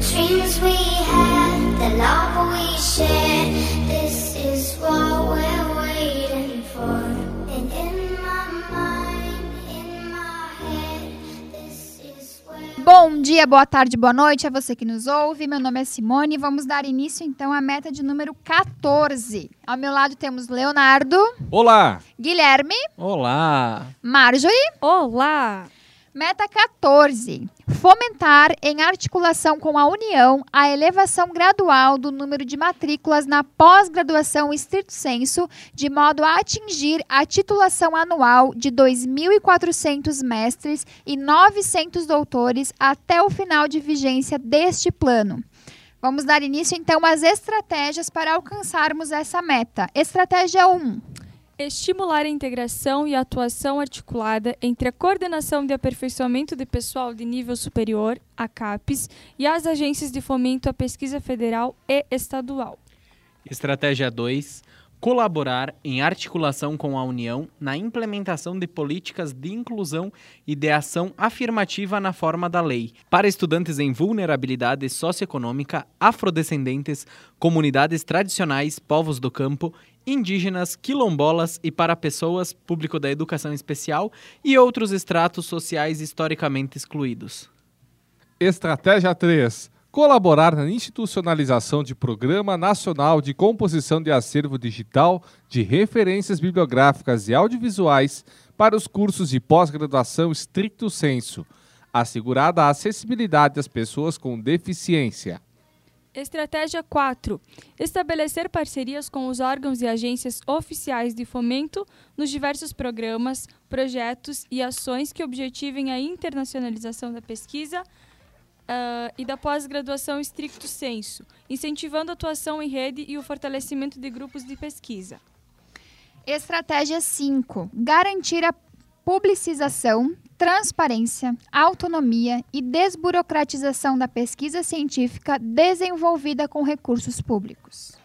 dreams we dia, boa tarde, boa noite a você que nos ouve. Meu nome é Simone e vamos dar início então à meta de número 14. Ao meu lado temos Leonardo, Olá! Guilherme, Olá! Marjorie. Olá! Meta 14. Fomentar, em articulação com a União, a elevação gradual do número de matrículas na pós-graduação estrito senso, de modo a atingir a titulação anual de 2.400 mestres e 900 doutores até o final de vigência deste plano. Vamos dar início então às estratégias para alcançarmos essa meta. Estratégia 1. Estimular a integração e a atuação articulada entre a Coordenação de Aperfeiçoamento de Pessoal de Nível Superior, a CAPES, e as agências de fomento à pesquisa federal e estadual. Estratégia 2. Colaborar em articulação com a União na implementação de políticas de inclusão e de ação afirmativa na forma da lei para estudantes em vulnerabilidade socioeconômica, afrodescendentes, comunidades tradicionais, povos do campo, indígenas, quilombolas e para pessoas, público da educação especial e outros estratos sociais historicamente excluídos. Estratégia 3. Colaborar na institucionalização de Programa Nacional de Composição de Acervo Digital de Referências Bibliográficas e Audiovisuais para os cursos de pós-graduação estricto senso, assegurada a acessibilidade às pessoas com deficiência. Estratégia 4. Estabelecer parcerias com os órgãos e agências oficiais de fomento nos diversos programas, projetos e ações que objetivem a internacionalização da pesquisa ah, e da pós-graduação estricto senso, incentivando a atuação em rede e o fortalecimento de grupos de pesquisa. Estratégia 5. Garantir a publicização, transparência, autonomia e desburocratização da pesquisa científica desenvolvida com recursos públicos.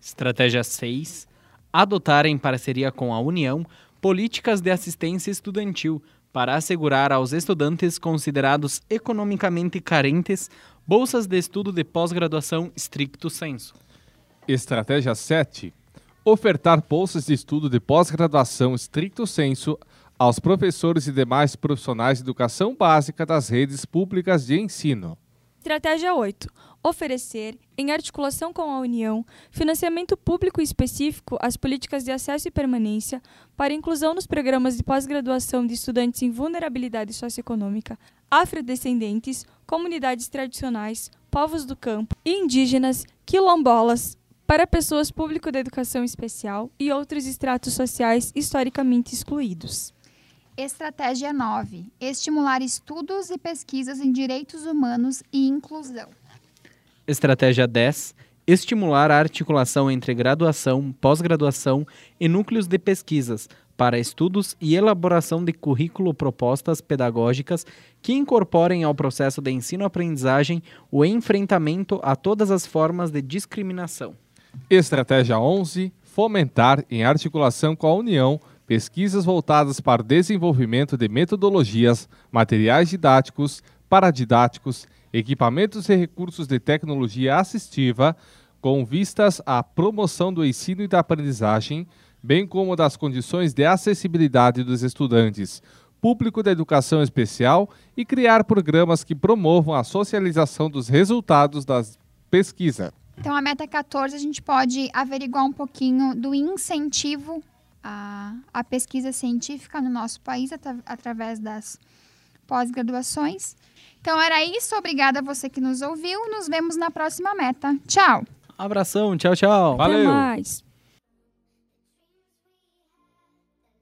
Estratégia 6. Adotar em parceria com a União políticas de assistência estudantil para assegurar aos estudantes considerados economicamente carentes bolsas de estudo de pós-graduação stricto sensu. Estratégia 7. Ofertar bolsas de estudo de pós-graduação estricto senso aos professores e demais profissionais de educação básica das redes públicas de ensino. Estratégia 8. Oferecer, em articulação com a União, financiamento público específico às políticas de acesso e permanência para inclusão nos programas de pós-graduação de estudantes em vulnerabilidade socioeconômica, afrodescendentes, comunidades tradicionais, povos do campo, indígenas, quilombolas, para pessoas público da educação especial e outros estratos sociais historicamente excluídos. Estratégia 9. Estimular estudos e pesquisas em direitos humanos e inclusão. Estratégia 10. Estimular a articulação entre graduação, pós-graduação e núcleos de pesquisas para estudos e elaboração de currículo propostas pedagógicas que incorporem ao processo de ensino-aprendizagem o enfrentamento a todas as formas de discriminação. Estratégia 11. Fomentar, em articulação com a União, pesquisas voltadas para o desenvolvimento de metodologias, materiais didáticos, paradidáticos, equipamentos e recursos de tecnologia assistiva, com vistas à promoção do ensino e da aprendizagem, bem como das condições de acessibilidade dos estudantes, público da educação especial e criar programas que promovam a socialização dos resultados das pesquisas. Então, a meta 14, a gente pode averiguar um pouquinho do incentivo à, à pesquisa científica no nosso país atra- através das pós-graduações. Então, era isso. Obrigada a você que nos ouviu. Nos vemos na próxima meta. Tchau! Abração, tchau, tchau! Valeu. Até mais!